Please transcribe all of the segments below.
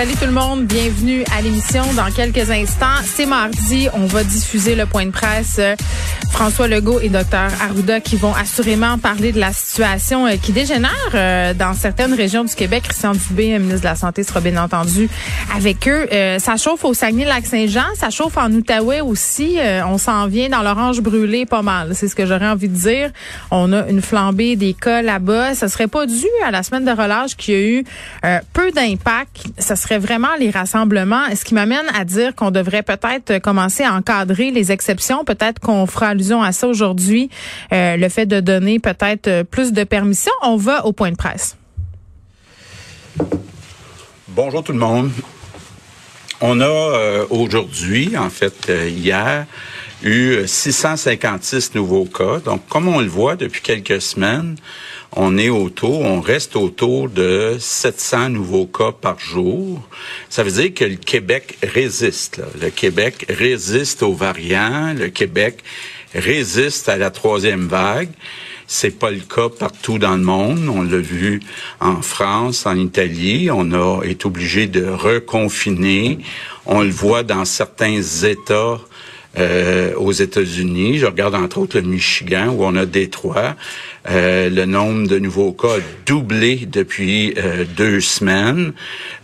Salut tout le monde, bienvenue à l'émission. Dans quelques instants, c'est mardi, on va diffuser le point de presse. François Legault et Dr Arruda qui vont assurément parler de la situation euh, qui dégénère euh, dans certaines régions du Québec. Christian Dubé, ministre de la Santé, sera bien entendu avec eux. Euh, ça chauffe au Saguenay-Lac-Saint-Jean, ça chauffe en Outaouais aussi. on s'en vient dans l'orange brûlé pas mal, c'est ce que j'aurais envie de dire. On a une flambée des cas là-bas. Ça serait pas dû à la semaine de relâche qui a eu peu d'impact. Ça serait vraiment les rassemblements. Ce qui m'amène à dire qu'on devrait peut-être commencer à encadrer les exceptions. Peut-être qu'on fera allusion à ça aujourd'hui. Euh, le fait de donner peut-être plus de permissions. On va au point de presse. Bonjour tout le monde. On a euh, aujourd'hui, en fait euh, hier, eu 656 nouveaux cas. Donc, comme on le voit depuis quelques semaines, on est autour, on reste autour de 700 nouveaux cas par jour. Ça veut dire que le Québec résiste. Le Québec résiste aux variants. Le Québec résiste à la troisième vague. C'est pas le cas partout dans le monde. On l'a vu en France, en Italie. On a été obligé de reconfiner. On le voit dans certains États euh, aux États-Unis. Je regarde entre autres le Michigan où on a Détroit. Euh, le nombre de nouveaux cas a doublé depuis euh, deux semaines.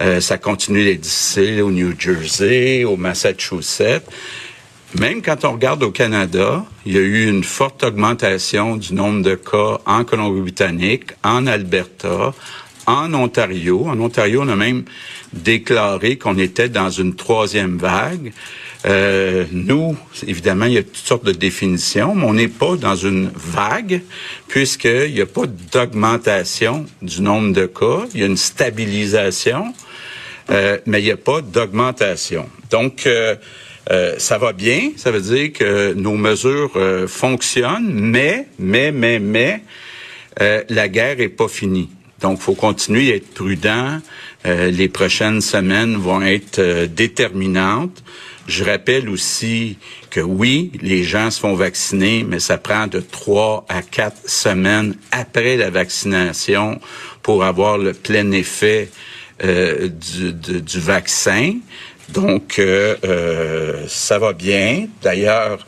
Euh, ça continue d'être difficile au New Jersey, au Massachusetts. Même quand on regarde au Canada, il y a eu une forte augmentation du nombre de cas en Colombie-Britannique, en Alberta, en Ontario. En Ontario, on a même déclaré qu'on était dans une troisième vague. Euh, nous, évidemment, il y a toutes sortes de définitions, mais on n'est pas dans une vague puisqu'il n'y a pas d'augmentation du nombre de cas. Il y a une stabilisation, euh, mais il n'y a pas d'augmentation. Donc, euh, euh, ça va bien, ça veut dire que nos mesures euh, fonctionnent, mais, mais, mais, mais, la guerre est pas finie. Donc, faut continuer à être prudent. les prochaines semaines vont être déterminantes. Je rappelle aussi que oui, les gens se font vacciner, mais ça prend de trois à quatre semaines après la vaccination pour avoir le plein effet euh, du, du, vaccin. Donc, euh, euh, ça va bien. D'ailleurs,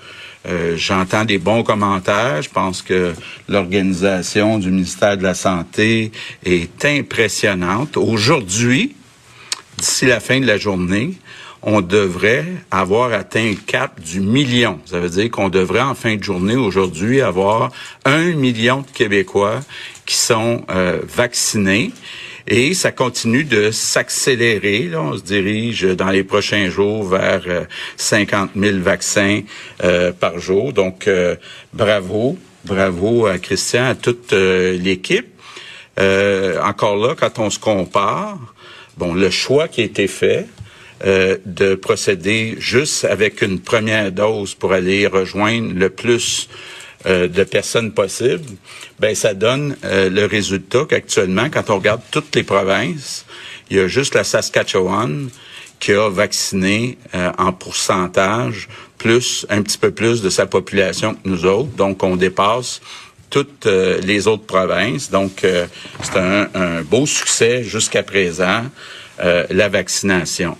euh, j'entends des bons commentaires. Je pense que l'organisation du ministère de la Santé est impressionnante. Aujourd'hui, d'ici la fin de la journée, on devrait avoir atteint le cap du million. Ça veut dire qu'on devrait en fin de journée aujourd'hui avoir un million de Québécois qui sont euh, vaccinés. Et ça continue de s'accélérer. On se dirige dans les prochains jours vers 50 euh, 000 vaccins euh, par jour. Donc, bravo, bravo à Christian, à toute l'équipe. encore là, quand on se compare, bon, le choix qui a été fait, euh, de procéder juste avec une première dose pour aller rejoindre le plus euh, de personnes possible, ben ça donne euh, le résultat qu'actuellement, quand on regarde toutes les provinces, il y a juste la Saskatchewan qui a vacciné en pourcentage plus un petit peu plus de sa population que nous autres. Donc, on dépasse toutes les autres provinces. Donc, c'est un, un, beau succès jusqu'à présent, la vaccination.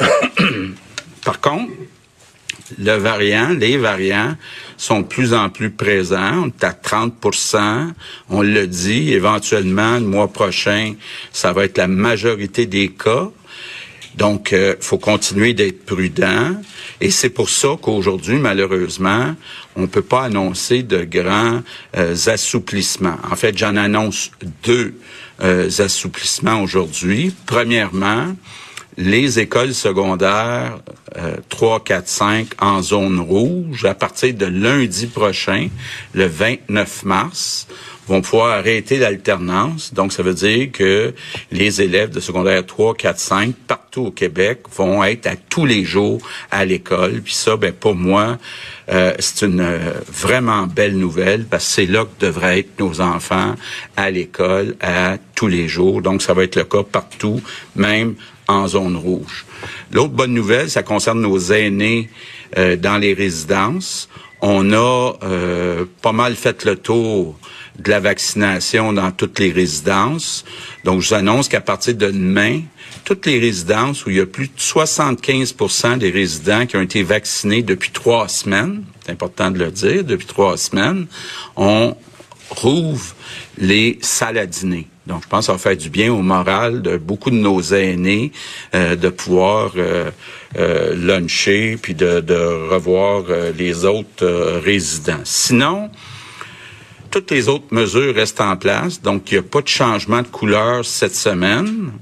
Par contre, les variants sont de plus en plus présents. On est à 30% On le dit, éventuellement, le mois prochain, ça va être la majorité des cas. Donc, il euh, faut continuer d'être prudent. Et c'est pour ça qu'aujourd'hui, malheureusement, on ne peut pas annoncer de grands euh, assouplissements. En fait, j'en annonce deux euh, assouplissements aujourd'hui. Premièrement, les écoles secondaires euh, 3, 4, 5 en zone rouge, à partir de lundi prochain, le 29 mars, vont pouvoir arrêter l'alternance. Donc, ça veut dire que les élèves de secondaire 3, 4, 5, partout au Québec, vont être à tous les jours à l'école. Puis ça, ben pour moi, euh, c'est une euh, vraiment belle nouvelle parce que c'est là que devraient être nos enfants à l'école à tous les jours. Donc, ça va être le cas partout, même en zone rouge. L'autre bonne nouvelle, ça concerne nos aînés euh, dans les résidences. On a euh, pas mal fait le tour de la vaccination dans toutes les résidences. Donc, je vous annonce qu'à partir de demain, toutes les résidences où il y a plus de 75% des résidents qui ont été vaccinés depuis trois semaines, c'est important de le dire, depuis trois semaines, on rouvre les salles à. Donc, je pense que ça va faire du bien au moral de beaucoup de nos aînés euh, de pouvoir euh, euh, luncher puis de, de revoir euh, les autres résidents. Sinon, toutes les autres mesures restent en place, donc il n'y a pas de changement de couleur cette semaine.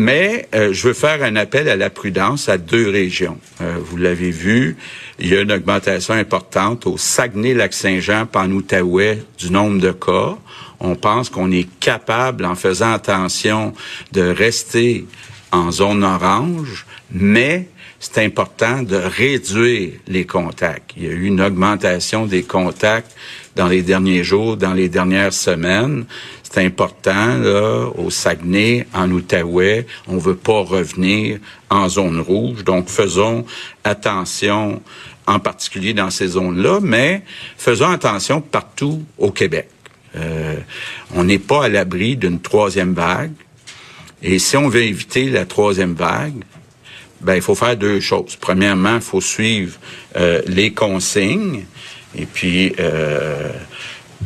Mais euh, je veux faire un appel à la prudence à deux régions. Euh, vous l'avez vu, il y a une augmentation importante au Saguenay-Lac-Saint-Jean, en du nombre de cas. On pense qu'on est capable, en faisant attention, de rester en zone orange, mais c'est important de réduire les contacts. Il y a eu une augmentation des contacts dans les derniers jours, dans les dernières semaines. C'est important, là, au Saguenay, en Outaouais. On veut pas revenir en zone rouge. Donc, faisons attention, en particulier dans ces zones-là, mais faisons attention partout au Québec. Euh, on n'est pas à l'abri d'une troisième vague. Et si on veut éviter la troisième vague, ben il faut faire deux choses. Premièrement, il faut suivre euh, les consignes. Et puis, euh,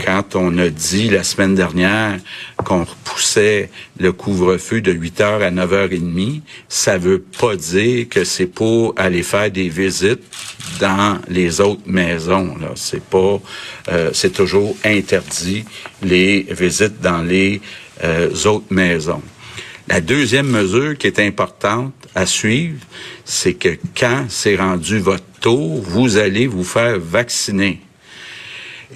quand on a dit la semaine dernière qu'on repoussait le couvre-feu de 8 heures à 9 heures et demie, ça veut pas dire que c'est pour aller faire des visites dans les autres maisons. Là, c'est pas, euh, c'est toujours interdit les visites dans les autres maisons. La deuxième mesure qui est importante à suivre, c'est que quand c'est rendu votre tour, vous allez vous faire vacciner.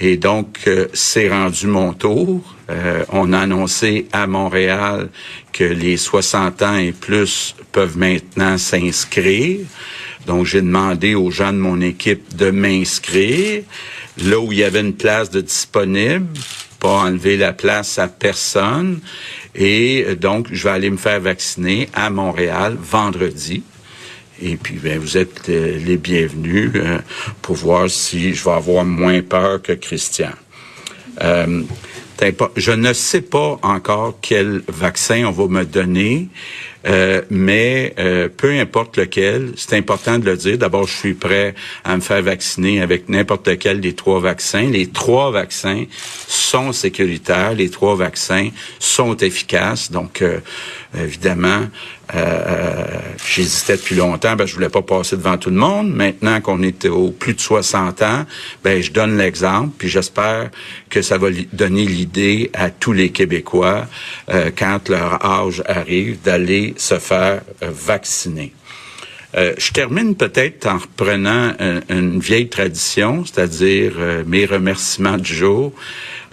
Et donc, euh, c'est rendu mon tour. Euh, on a annoncé à Montréal que les 60 ans et plus peuvent maintenant s'inscrire. Donc, j'ai demandé aux gens de mon équipe de m'inscrire. Là où il y avait une place de disponible, pas enlever la place à personne. Et euh, donc, je vais aller me faire vacciner à Montréal vendredi. Et puis, ben, vous êtes euh, les bienvenus euh, pour voir si je vais avoir moins peur que Christian. je ne sais pas encore quel vaccin on va me donner. Euh, mais euh, peu importe lequel, c'est important de le dire. D'abord, je suis prêt à me faire vacciner avec n'importe lequel des trois vaccins. Les trois vaccins sont sécuritaires, les trois vaccins sont efficaces. Donc, euh, évidemment, euh, j'hésitais depuis longtemps, ben, je voulais pas passer devant tout le monde. Maintenant qu'on est au plus de 60 ans, ben, je donne l'exemple, puis j'espère que ça va donner l'idée à tous les Québécois, euh, quand leur âge arrive, d'aller se faire euh, vacciner. Euh, je termine peut-être en reprenant une vieille tradition, c'est-à-dire mes remerciements du jour.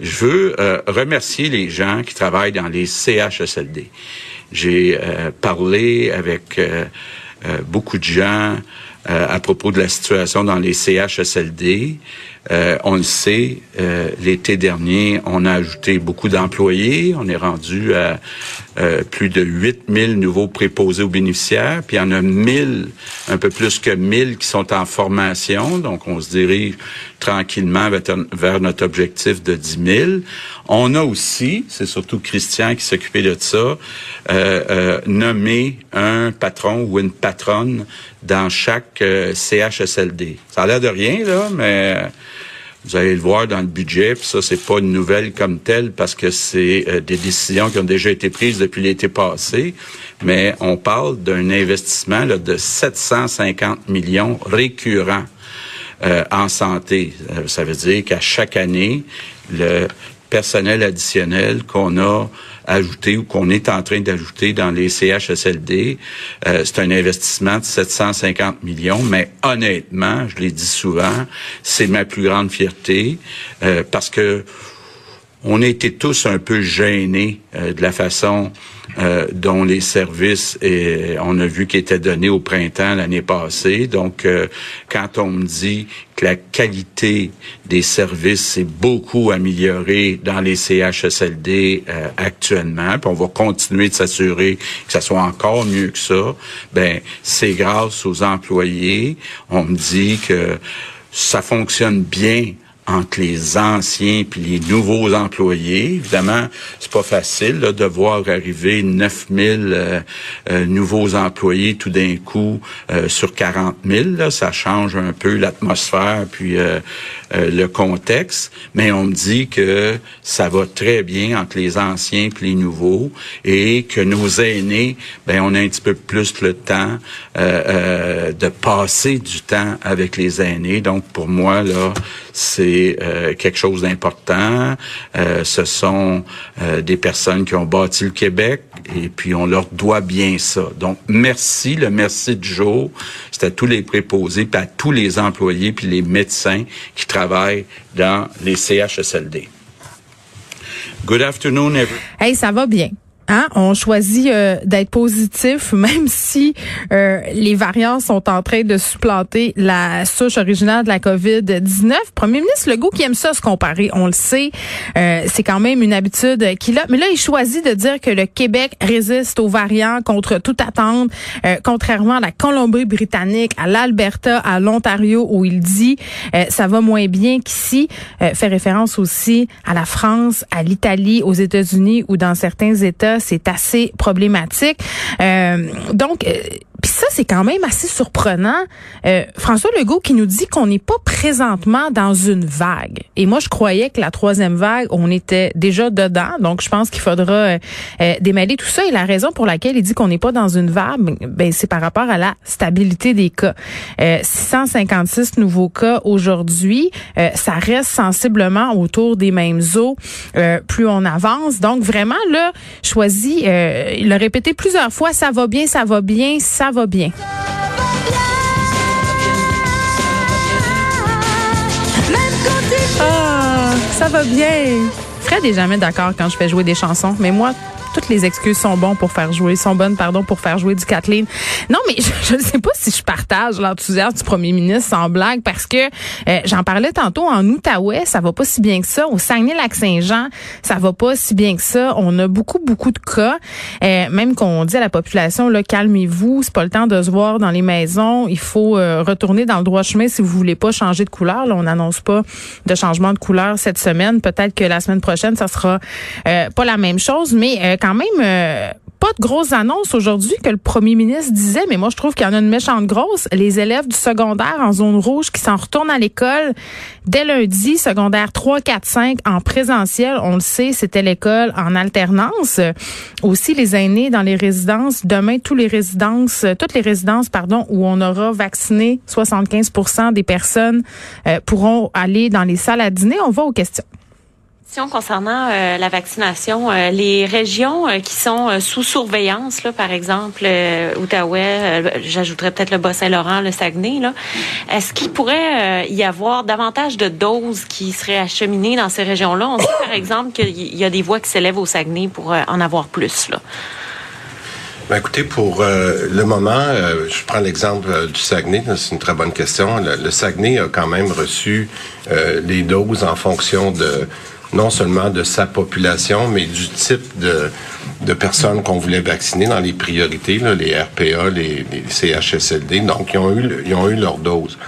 Je veux remercier les gens qui travaillent dans les CHSLD. J'ai euh, parlé avec euh, euh, beaucoup de gens à propos de la situation dans les CHSLD. On le sait, l'été dernier, on a ajouté beaucoup d'employés. On est rendu à plus de 8000 nouveaux préposés aux bénéficiaires. Puis il y en a 1000, un peu plus que 1000 qui sont en formation. Donc on se dirige tranquillement vers notre objectif de 10 000. On a aussi, c'est surtout Christian qui s'occupait de ça, euh, euh, nommé un patron ou une patronne dans chaque euh, CHSLD. Ça a l'air de rien, là, mais vous allez le voir dans le budget, puis ça, c'est pas une nouvelle comme telle parce que c'est euh, des décisions qui ont déjà été prises depuis l'été passé, mais on parle d'un investissement là, de 750 millions récurrents euh, en santé. Euh, ça veut dire qu'à chaque année, le personnel additionnel qu'on a ajouté ou qu'on est en train d'ajouter dans les CHSLD, euh, c'est un investissement de 750 millions, mais honnêtement, je l'ai dit souvent, c'est ma plus grande fierté parce que on a été tous un peu gênés de la façon euh, dont les services, on a vu qu'ils étaient donnés au printemps l'année passée. Donc, euh, quand on me dit que la qualité des services s'est beaucoup améliorée dans les CHSLD euh, actuellement, puis on va continuer de s'assurer que ça soit encore mieux que ça, ben c'est grâce aux employés. On me dit que ça fonctionne bien entre les anciens puis les nouveaux employés. Évidemment, c'est pas facile de voir arriver 9000 euh, euh, nouveaux employés tout d'un coup euh, sur 40 000. Ça change un peu l'atmosphère puis le contexte. Mais on me dit que ça va très bien entre les anciens puis les nouveaux et que nos aînés, ben on a un petit peu plus le temps de passer du temps avec les aînés. Donc pour moi là, c'est euh, quelque chose d'important. Euh, ce sont euh, des personnes qui ont bâti le Québec et puis on leur doit bien ça. Donc merci, le merci du jour, c'est à tous les préposés, puis à tous les employés puis les médecins qui travaillent dans les CHSLD. Good afternoon, everyone. Hey, ça va bien. Hein? On choisit euh, d'être positif, même si euh, les variants sont en train de supplanter la souche originale de la COVID-19. Premier ministre Legault qui aime ça se comparer, on le sait. Euh, c'est quand même une habitude qu'il a. Mais là, il choisit de dire que le Québec résiste aux variants contre toute attente, contrairement à la Colombie-Britannique, à l'Alberta, à l'Ontario, où il dit ça va moins bien qu'ici. fait référence aussi à la France, à l'Italie, aux États-Unis ou dans certains États c'est assez problématique. Euh, donc, euh, puis ça, c'est quand même assez surprenant. Euh, François Legault qui nous dit qu'on n'est pas présentement dans une vague. Et moi, je croyais que la troisième vague, on était déjà dedans. Donc, je pense qu'il faudra euh, euh, démêler tout ça. Et la raison pour laquelle il dit qu'on n'est pas dans une vague, ben, c'est par rapport à la stabilité des cas. 656 nouveaux cas aujourd'hui. ça reste sensiblement autour des mêmes eaux plus on avance. Donc, vraiment, là, choisi, il l'a répété plusieurs fois, ça va bien, ça va bien, ça ça va bien. Ah, ça va bien. Fred est jamais d'accord quand je fais jouer des chansons, mais moi, toutes les excuses sont bonnes pour faire jouer, sont bonnes, pardon, pour faire jouer du Kathleen. Non, mais je ne sais pas si je partage l'enthousiasme du premier ministre sans blague parce que euh, j'en parlais tantôt en Outaouais, ça va pas si bien que ça. Au Saguenay-Lac-Saint-Jean, ça va pas si bien que ça. On a beaucoup, beaucoup de cas. Euh, même qu'on dit à la population, là, calmez-vous, c'est pas le temps de se voir dans les maisons. Il faut euh, retourner dans le droit chemin si vous voulez pas changer de couleur. Là, on n'annonce pas de changement de couleur cette semaine. Peut-être que la semaine prochaine, ça sera pas la même chose, mais quand même euh, pas de grosses annonces aujourd'hui que le premier ministre disait, mais moi je trouve qu'il y en a une méchante grosse. Les élèves du secondaire en zone rouge qui s'en retournent à l'école dès lundi, secondaire 3, 4, 5 en présentiel. On le sait, c'était l'école en alternance. Aussi les aînés dans les résidences. Demain, tous les résidences, toutes les résidences, pardon, où on aura vacciné 75% des personnes euh, pourront aller dans les salles à dîner. On va aux questions concernant euh, la vaccination, euh, les régions euh, qui sont sous surveillance, là, par exemple Outaouais, j'ajouterais peut-être le Bas-Saint-Laurent, le Saguenay, là, est-ce qu'il pourrait y avoir davantage de doses qui seraient acheminées dans ces régions-là? On sait par exemple qu'il y a des voix qui s'élèvent au Saguenay pour en avoir plus. Là. Ben écoutez, pour le moment, je prends l'exemple du Saguenay, c'est une très bonne question. Le, le, Saguenay a quand même reçu les doses en fonction de non seulement de sa population, mais du type de, de personnes qu'on voulait vacciner dans les priorités, là, les RPA, les, les, CHSLD. Donc, ils ont eu, ils ont eu leur dose.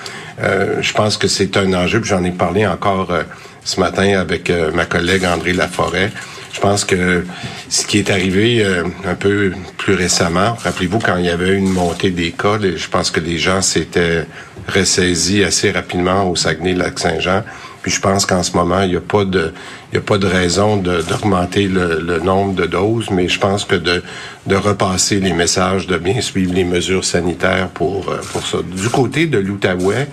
Euh, je pense que c'est un enjeu, j'en ai parlé encore euh, ce matin avec euh, ma collègue André Laforêt. Je pense que ce qui est arrivé euh, un peu plus récemment, rappelez-vous quand il y avait une montée des cas, je pense que les gens s'étaient ressaisis assez rapidement au Saguenay-Lac-Saint-Jean puis je pense qu'en ce moment, il n'y a pas de, il a pas de raison d'augmenter le, le, nombre de doses, mais je pense que de, de repasser les messages, de bien suivre les mesures sanitaires pour, euh, pour ça. Du côté de l'Outaouais,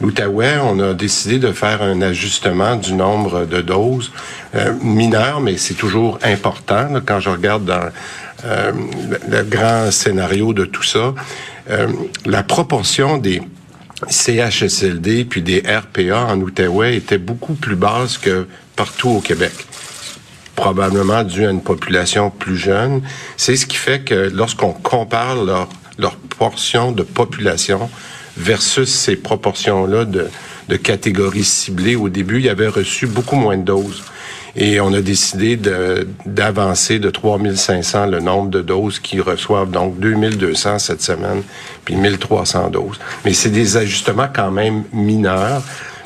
l'Outaouais, on a décidé de faire un ajustement du nombre de doses euh, mais c'est toujours important. quand je regarde dans euh, le, grand scénario de tout ça, euh, la proportion des CHSLD puis des RPA en Outaouais étaient beaucoup plus basses que partout au Québec. probablement dû à une population plus jeune. C'est ce qui fait que lorsqu'on compare leur, leur portion de population versus ces proportions-là de, de catégories ciblées, au début, ils avaient reçu beaucoup moins de doses. Et on a décidé d'avancer de, de 3500 le nombre de doses qui reçoivent, donc 2200 cette semaine, puis 1300 doses. Mais c'est des ajustements quand même mineurs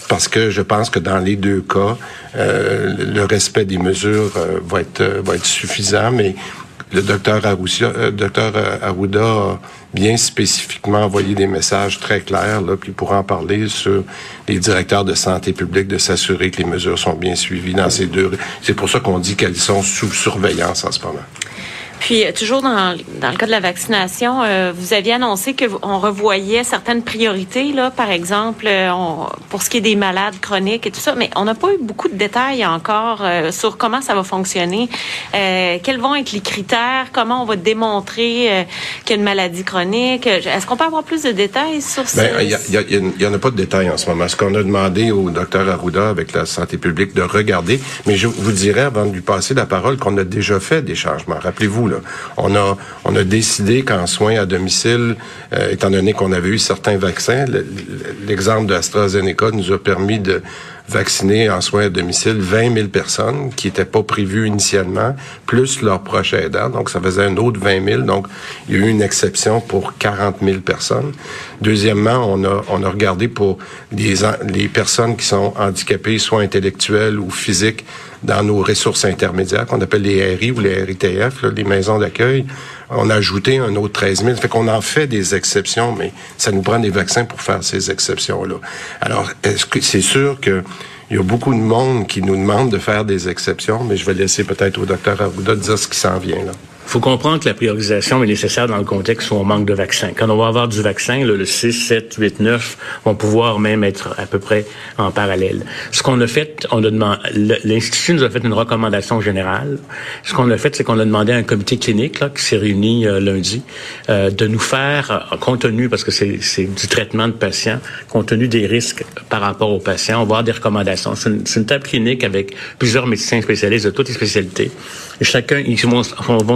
parce que je pense que dans les deux cas, euh, le respect des mesures euh, va être va être suffisant, mais le docteur euh, docteur Arruda a bien spécifiquement envoyé des messages très clairs, là, puis pour en parler sur les directeurs de santé publique, de s'assurer que les mesures sont bien suivies dans ces deux. C'est pour ça qu'on dit qu'elles sont sous surveillance en ce moment. Puis, euh, toujours dans, dans le cas de la vaccination, euh, vous aviez annoncé qu'on revoyait certaines priorités, là, par exemple, euh, pour ce qui est des malades chroniques et tout ça, mais on n'a pas eu beaucoup de détails encore sur comment ça va fonctionner, quels vont être les critères, comment on va démontrer qu'il y a une maladie chronique? Est-ce qu'on peut avoir plus de détails sur ça? Il n'y en a pas de détails en ce moment. Ce qu'on a demandé au docteur Arruda avec la santé publique de regarder, mais je vous dirais, avant de lui passer la parole, qu'on a déjà fait des changements. Rappelez-vous, on a décidé qu'en soins à domicile, euh, étant donné qu'on avait eu certains vaccins, l'exemple de AstraZeneca nous a permis de vacciner en soins à domicile 20 000 personnes qui n'étaient pas prévues initialement, plus leurs proches aidants. Donc, ça faisait un autre 20 000. Donc, il y a eu une exception pour 40 000 personnes. Deuxièmement, on a, on a regardé pour les personnes qui sont handicapées, soit intellectuelles ou physiques, dans nos ressources intermédiaires qu'on appelle les RI ou les RITF, les maisons d'accueil. On a ajouté un autre 13 000. Fait qu'on en fait des exceptions, mais ça nous prend des vaccins pour faire ces exceptions-là. Alors, est-ce que c'est sûr que il y a beaucoup de monde qui nous demande de faire des exceptions, mais je vais laisser peut-être au docteur Arruda dire ce qui s'en vient là. Faut comprendre que la priorisation est nécessaire dans le contexte où on manque de vaccins. Quand on va avoir du vaccin, le 6, 7, 8, 9 vont pouvoir même être à peu près en parallèle. Ce qu'on a fait, on a demandé, l'Institut nous a fait une recommandation générale. Ce qu'on a fait, c'est qu'on a demandé à un comité clinique là, qui s'est réuni euh, lundi euh, de nous faire, euh, compte tenu, parce que c'est du traitement de patients, compte tenu des risques par rapport aux patients, on va avoir des recommandations. C'est une, une, table clinique avec plusieurs médecins spécialistes de toutes les spécialités. Chacun, ils vont,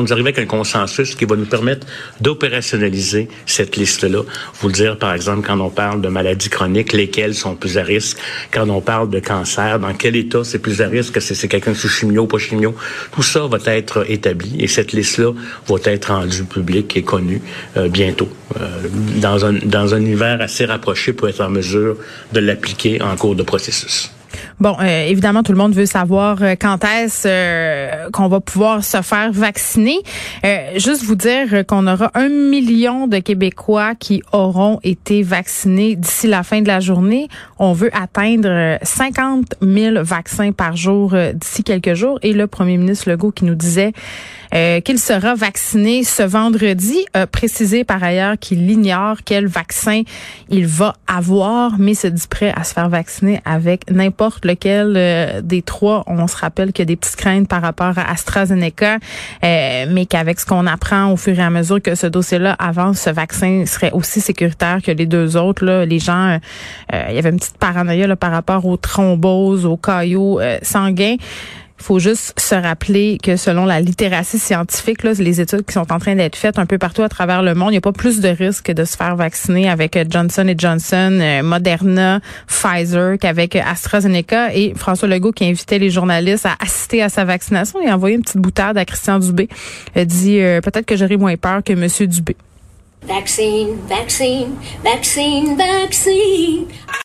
nous arriver avec un consensus qui va nous permettre d'opérationnaliser cette liste-là. Vous dire, par exemple, quand on parle de maladies chroniques, lesquelles sont plus à risque? Quand on parle de cancer, dans quel état c'est plus à risque, c'est c'est quelqu'un sous chimio, pas chimio? Tout ça va être établi et cette liste-là va être rendue publique et connue euh, bientôt. Euh, dans, un, dans un univers assez rapproché pour être en mesure de l'appliquer en cours de processus. Bon, euh, évidemment, tout le monde veut savoir euh, quand est-ce euh, qu'on va pouvoir se faire vacciner. juste vous dire qu'on aura un million de Québécois qui auront été vaccinés d'ici la fin de la journée. On veut atteindre 50 000 vaccins par jour d'ici quelques jours. Et le premier ministre Legault qui nous disait qu'il sera vacciné ce vendredi, a précisé par ailleurs qu'il ignore quel vaccin il va avoir, mais se dit prêt à se faire vacciner avec n'importe lequel euh, des trois. On se rappelle qu'il y a des petites craintes par rapport à AstraZeneca, euh, mais qu'avec ce qu'on apprend au fur et à mesure que ce dossier-là avance, ce vaccin serait aussi sécuritaire que les deux autres. Là. Les gens, euh, il y avait une petite paranoïa là, par rapport aux thromboses, aux caillots sanguins. Faut juste se rappeler que selon la littératie scientifique, là, les études qui sont en train d'être faites un peu partout à travers le monde, il n'y a pas plus de risque de se faire vacciner avec euh, Johnson Johnson, euh, Moderna, Pfizer qu'avec AstraZeneca. Et François Legault, qui invitait les journalistes à assister à sa vaccination, il a envoyé une petite boutade à Christian Dubé. Il dit euh, peut-être que j'aurai moins peur que Monsieur Dubé. Vaccine, vaccine, vaccine, vaccine.